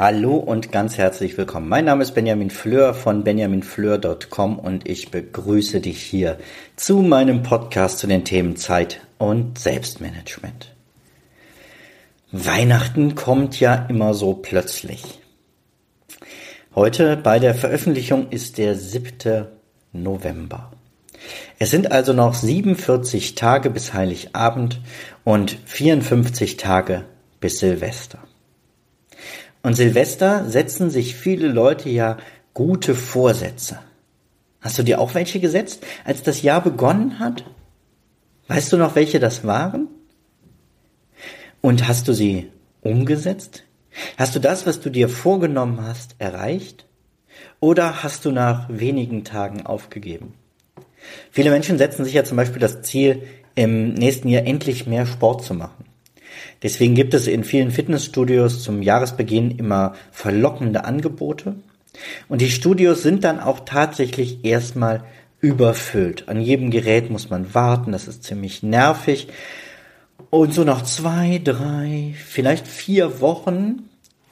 Hallo und ganz herzlich willkommen. Mein Name ist Benjamin Fleur von benjaminfleur.com und ich begrüße dich hier zu meinem Podcast zu den Themen Zeit und Selbstmanagement. Weihnachten kommt ja immer so plötzlich. Heute bei der Veröffentlichung ist der 7. November. Es sind also noch 47 Tage bis Heiligabend und 54 Tage bis Silvester. Und Silvester setzen sich viele Leute ja gute Vorsätze. Hast du dir auch welche gesetzt, als das Jahr begonnen hat? Weißt du noch, welche das waren? Und hast du sie umgesetzt? Hast du das, was du dir vorgenommen hast, erreicht? Oder hast du nach wenigen Tagen aufgegeben? Viele Menschen setzen sich ja zum Beispiel das Ziel, im nächsten Jahr endlich mehr Sport zu machen. Deswegen gibt es in vielen Fitnessstudios zum Jahresbeginn immer verlockende Angebote. Und die Studios sind dann auch tatsächlich erstmal überfüllt. An jedem Gerät muss man warten, das ist ziemlich nervig. Und so nach zwei, drei, vielleicht vier Wochen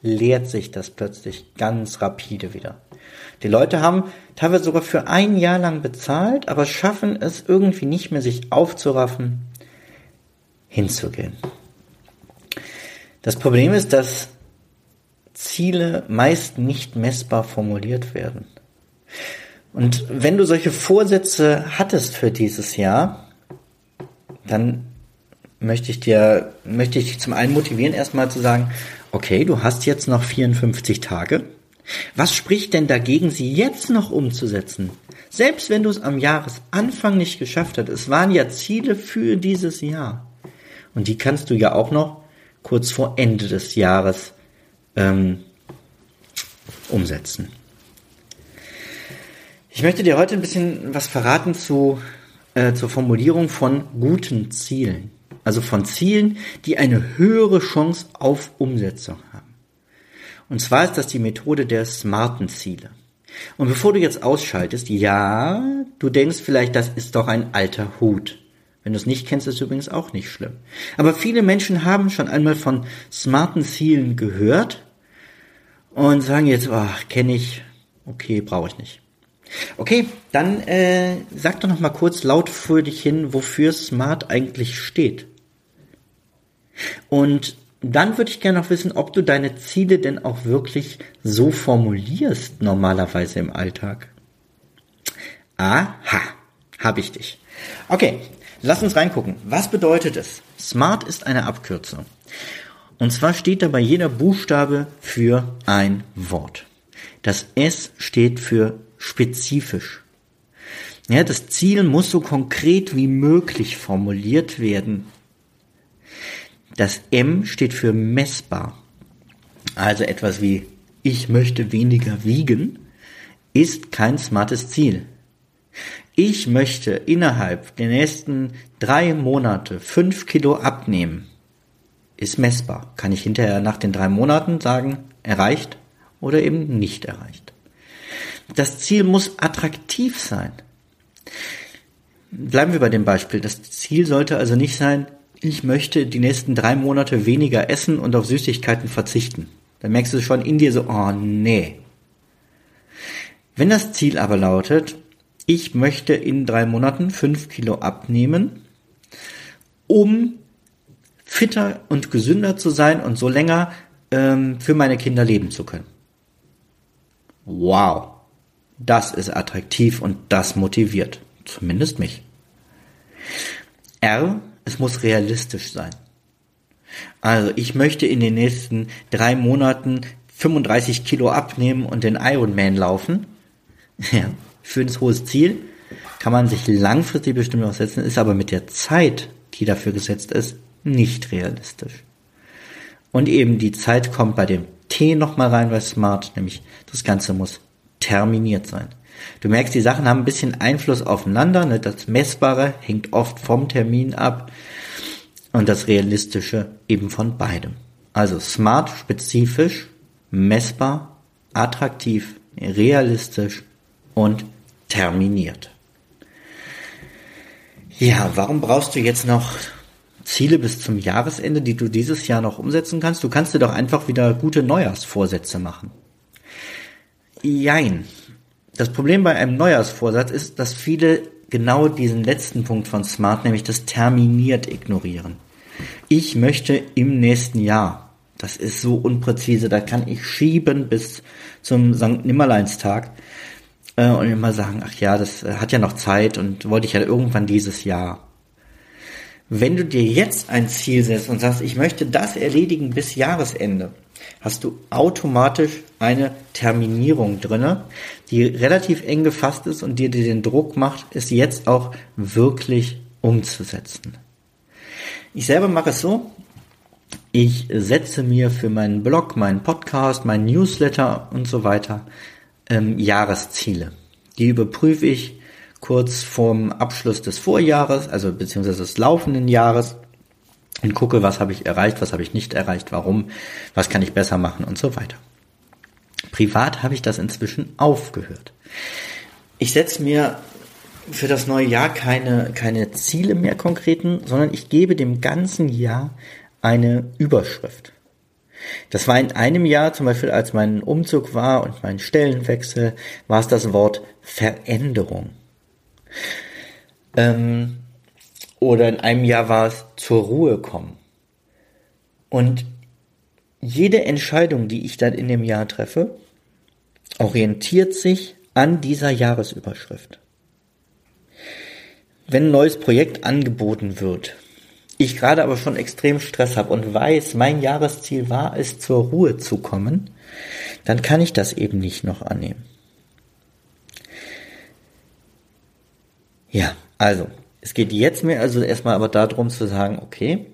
leert sich das plötzlich ganz rapide wieder. Die Leute haben teilweise sogar für ein Jahr lang bezahlt, aber schaffen es irgendwie nicht mehr, sich aufzuraffen, hinzugehen. Das Problem ist, dass Ziele meist nicht messbar formuliert werden. Und wenn du solche Vorsätze hattest für dieses Jahr, dann möchte ich dir, möchte ich dich zum einen motivieren, erstmal zu sagen, okay, du hast jetzt noch 54 Tage. Was spricht denn dagegen, sie jetzt noch umzusetzen? Selbst wenn du es am Jahresanfang nicht geschafft hast, es waren ja Ziele für dieses Jahr. Und die kannst du ja auch noch kurz vor Ende des Jahres ähm, umsetzen. Ich möchte dir heute ein bisschen was verraten zu, äh, zur Formulierung von guten Zielen. Also von Zielen, die eine höhere Chance auf Umsetzung haben. Und zwar ist das die Methode der smarten Ziele. Und bevor du jetzt ausschaltest, ja, du denkst vielleicht, das ist doch ein alter Hut. Wenn du es nicht kennst, ist es übrigens auch nicht schlimm. Aber viele Menschen haben schon einmal von smarten Zielen gehört und sagen jetzt, ach, kenne ich, okay, brauche ich nicht. Okay, dann äh, sag doch noch mal kurz laut für dich hin, wofür Smart eigentlich steht. Und dann würde ich gerne noch wissen, ob du deine Ziele denn auch wirklich so formulierst normalerweise im Alltag. Aha, habe ich dich. Okay, Lass uns reingucken. Was bedeutet es? Smart ist eine Abkürzung. Und zwar steht dabei jeder Buchstabe für ein Wort. Das S steht für spezifisch. Ja, das Ziel muss so konkret wie möglich formuliert werden. Das M steht für messbar. Also etwas wie ich möchte weniger wiegen ist kein smartes Ziel. Ich möchte innerhalb der nächsten drei Monate fünf Kilo abnehmen. Ist messbar. Kann ich hinterher nach den drei Monaten sagen, erreicht oder eben nicht erreicht. Das Ziel muss attraktiv sein. Bleiben wir bei dem Beispiel. Das Ziel sollte also nicht sein, ich möchte die nächsten drei Monate weniger essen und auf Süßigkeiten verzichten. Dann merkst du schon in dir so, oh nee. Wenn das Ziel aber lautet, ich möchte in drei Monaten fünf Kilo abnehmen, um fitter und gesünder zu sein und so länger ähm, für meine Kinder leben zu können. Wow, das ist attraktiv und das motiviert, zumindest mich. R, es muss realistisch sein. Also ich möchte in den nächsten drei Monaten 35 Kilo abnehmen und den Ironman laufen. Ja, für ein hohes Ziel kann man sich langfristig bestimmt auch setzen, ist aber mit der Zeit, die dafür gesetzt ist, nicht realistisch. Und eben die Zeit kommt bei dem T nochmal rein bei Smart, nämlich das Ganze muss terminiert sein. Du merkst, die Sachen haben ein bisschen Einfluss aufeinander. Ne? Das Messbare hängt oft vom Termin ab und das Realistische eben von beidem. Also smart, spezifisch, messbar, attraktiv, realistisch und terminiert. Ja, warum brauchst du jetzt noch Ziele bis zum Jahresende, die du dieses Jahr noch umsetzen kannst? Du kannst dir doch einfach wieder gute Neujahrsvorsätze machen. Jein. Das Problem bei einem Neujahrsvorsatz ist, dass viele genau diesen letzten Punkt von Smart, nämlich das terminiert ignorieren. Ich möchte im nächsten Jahr. Das ist so unpräzise, da kann ich schieben bis zum St. Nimmerleinstag äh, und immer sagen, ach ja, das äh, hat ja noch Zeit und wollte ich ja irgendwann dieses Jahr. Wenn du dir jetzt ein Ziel setzt und sagst, ich möchte das erledigen bis Jahresende, hast du automatisch eine Terminierung drinne, die relativ eng gefasst ist und dir den Druck macht, es jetzt auch wirklich umzusetzen. Ich selber mache es so, ich setze mir für meinen Blog, meinen Podcast, meinen Newsletter und so weiter ähm, Jahresziele. Die überprüfe ich kurz vorm Abschluss des Vorjahres, also beziehungsweise des laufenden Jahres und gucke, was habe ich erreicht, was habe ich nicht erreicht, warum, was kann ich besser machen und so weiter. Privat habe ich das inzwischen aufgehört. Ich setze mir für das neue Jahr keine, keine Ziele mehr konkreten, sondern ich gebe dem ganzen Jahr eine Überschrift. Das war in einem Jahr, zum Beispiel als mein Umzug war und mein Stellenwechsel, war es das Wort Veränderung. Ähm, oder in einem Jahr war es zur Ruhe kommen. Und jede Entscheidung, die ich dann in dem Jahr treffe, orientiert sich an dieser Jahresüberschrift. Wenn ein neues Projekt angeboten wird, ich gerade aber schon extrem Stress habe und weiß, mein Jahresziel war es, zur Ruhe zu kommen, dann kann ich das eben nicht noch annehmen. Ja, also, es geht jetzt mir also erstmal aber darum zu sagen, okay,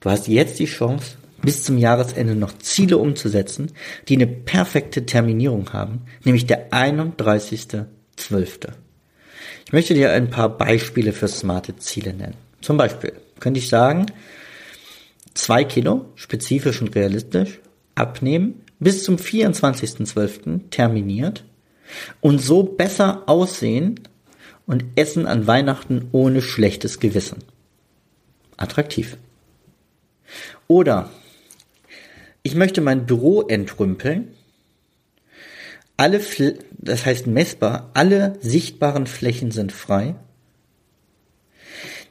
du hast jetzt die Chance, bis zum Jahresende noch Ziele umzusetzen, die eine perfekte Terminierung haben, nämlich der 31.12. Ich möchte dir ein paar Beispiele für smarte Ziele nennen. Zum Beispiel könnte ich sagen, zwei Kilo, spezifisch und realistisch, abnehmen, bis zum 24.12. terminiert und so besser aussehen und essen an Weihnachten ohne schlechtes Gewissen. Attraktiv. Oder ich möchte mein Büro entrümpeln. Alle, das heißt messbar, alle sichtbaren Flächen sind frei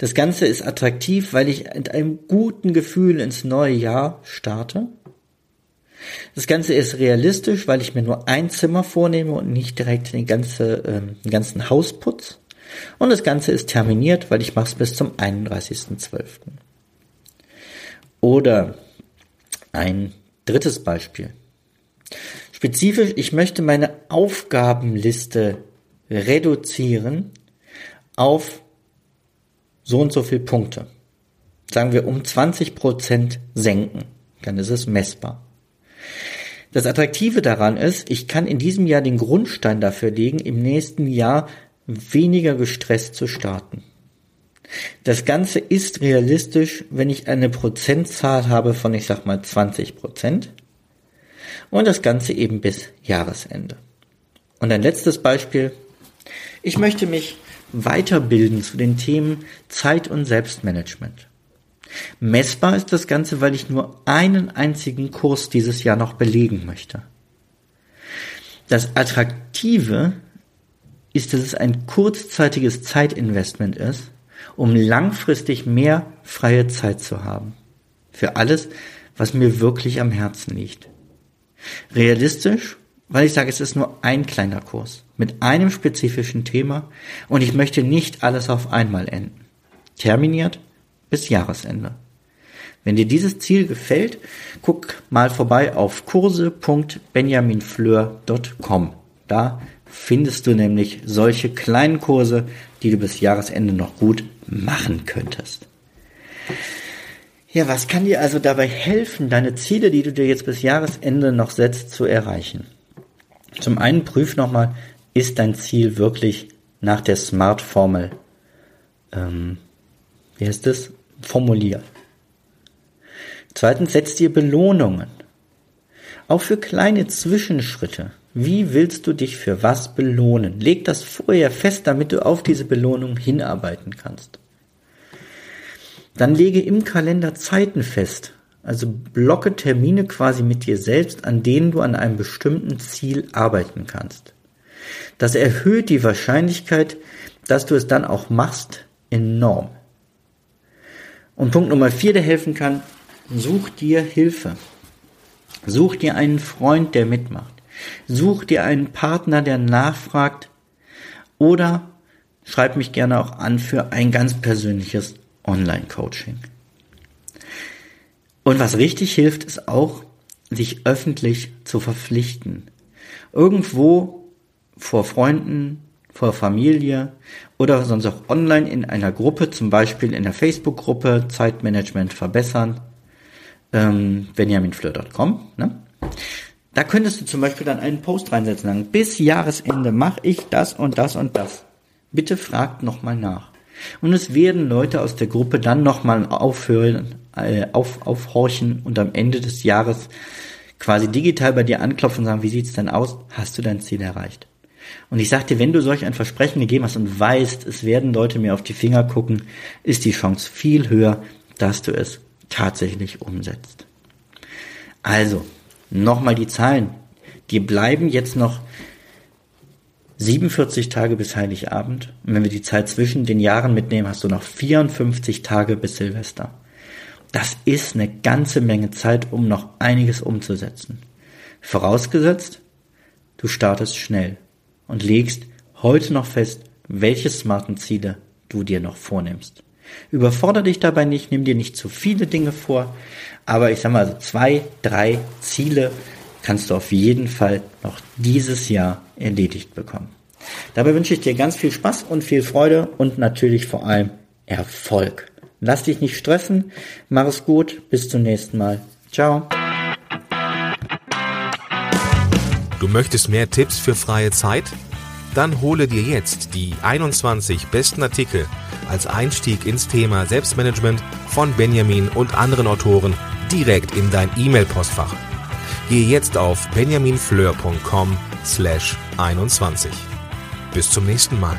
das Ganze ist attraktiv, weil ich mit einem guten Gefühl ins neue Jahr starte. Das Ganze ist realistisch, weil ich mir nur ein Zimmer vornehme und nicht direkt den, ganze, äh, den ganzen Hausputz. Und das Ganze ist terminiert, weil ich mache es bis zum 31.12. Oder ein drittes Beispiel. Spezifisch, ich möchte meine Aufgabenliste reduzieren auf so und so viel Punkte. Sagen wir um 20 Prozent senken. Dann ist es messbar. Das Attraktive daran ist, ich kann in diesem Jahr den Grundstein dafür legen, im nächsten Jahr weniger gestresst zu starten. Das Ganze ist realistisch, wenn ich eine Prozentzahl habe von, ich sag mal, 20 Prozent. Und das Ganze eben bis Jahresende. Und ein letztes Beispiel. Ich möchte mich weiterbilden zu den Themen Zeit und Selbstmanagement. Messbar ist das Ganze, weil ich nur einen einzigen Kurs dieses Jahr noch belegen möchte. Das Attraktive ist, dass es ein kurzzeitiges Zeitinvestment ist, um langfristig mehr freie Zeit zu haben. Für alles, was mir wirklich am Herzen liegt. Realistisch weil ich sage, es ist nur ein kleiner Kurs mit einem spezifischen Thema und ich möchte nicht alles auf einmal enden. Terminiert bis Jahresende. Wenn dir dieses Ziel gefällt, guck mal vorbei auf kurse.benjaminfleur.com. Da findest du nämlich solche kleinen Kurse, die du bis Jahresende noch gut machen könntest. Ja, was kann dir also dabei helfen, deine Ziele, die du dir jetzt bis Jahresende noch setzt, zu erreichen? Zum einen prüf nochmal ist dein Ziel wirklich nach der Smart-Formel, ähm, wie heißt das, formuliert. Zweitens, setz dir Belohnungen. Auch für kleine Zwischenschritte. Wie willst du dich für was belohnen? Leg das vorher fest, damit du auf diese Belohnung hinarbeiten kannst. Dann lege im Kalender Zeiten fest. Also blocke Termine quasi mit dir selbst, an denen du an einem bestimmten Ziel arbeiten kannst. Das erhöht die Wahrscheinlichkeit, dass du es dann auch machst, enorm. Und Punkt Nummer vier, der helfen kann, such dir Hilfe. Such dir einen Freund, der mitmacht. Such dir einen Partner, der nachfragt. Oder schreib mich gerne auch an für ein ganz persönliches Online-Coaching. Und was richtig hilft, ist auch, sich öffentlich zu verpflichten. Irgendwo vor Freunden, vor Familie oder sonst auch online in einer Gruppe, zum Beispiel in der Facebook-Gruppe Zeitmanagement verbessern, ähm, benjaminfleur.com. Ne? Da könntest du zum Beispiel dann einen Post reinsetzen, sagen, bis Jahresende mache ich das und das und das. Bitte fragt nochmal nach. Und es werden Leute aus der Gruppe dann nochmal aufhören, äh, auf, aufhorchen und am Ende des Jahres quasi digital bei dir anklopfen und sagen, wie sieht's denn aus? Hast du dein Ziel erreicht? Und ich sagte, wenn du solch ein Versprechen gegeben hast und weißt, es werden Leute mir auf die Finger gucken, ist die Chance viel höher, dass du es tatsächlich umsetzt. Also, nochmal die Zahlen. Die bleiben jetzt noch 47 Tage bis Heiligabend. Und wenn wir die Zeit zwischen den Jahren mitnehmen, hast du noch 54 Tage bis Silvester. Das ist eine ganze Menge Zeit, um noch einiges umzusetzen. Vorausgesetzt, du startest schnell und legst heute noch fest, welche smarten Ziele du dir noch vornimmst. Überfordere dich dabei nicht, nimm dir nicht zu viele Dinge vor, aber ich sag mal, also zwei, drei Ziele kannst du auf jeden Fall noch dieses Jahr erledigt bekommen. Dabei wünsche ich dir ganz viel Spaß und viel Freude und natürlich vor allem Erfolg. Lass dich nicht stressen, mach es gut, bis zum nächsten Mal. Ciao. Du möchtest mehr Tipps für freie Zeit? Dann hole dir jetzt die 21 besten Artikel als Einstieg ins Thema Selbstmanagement von Benjamin und anderen Autoren direkt in dein E-Mail-Postfach. Gehe jetzt auf benjaminfleur.com slash 21. Bis zum nächsten Mal.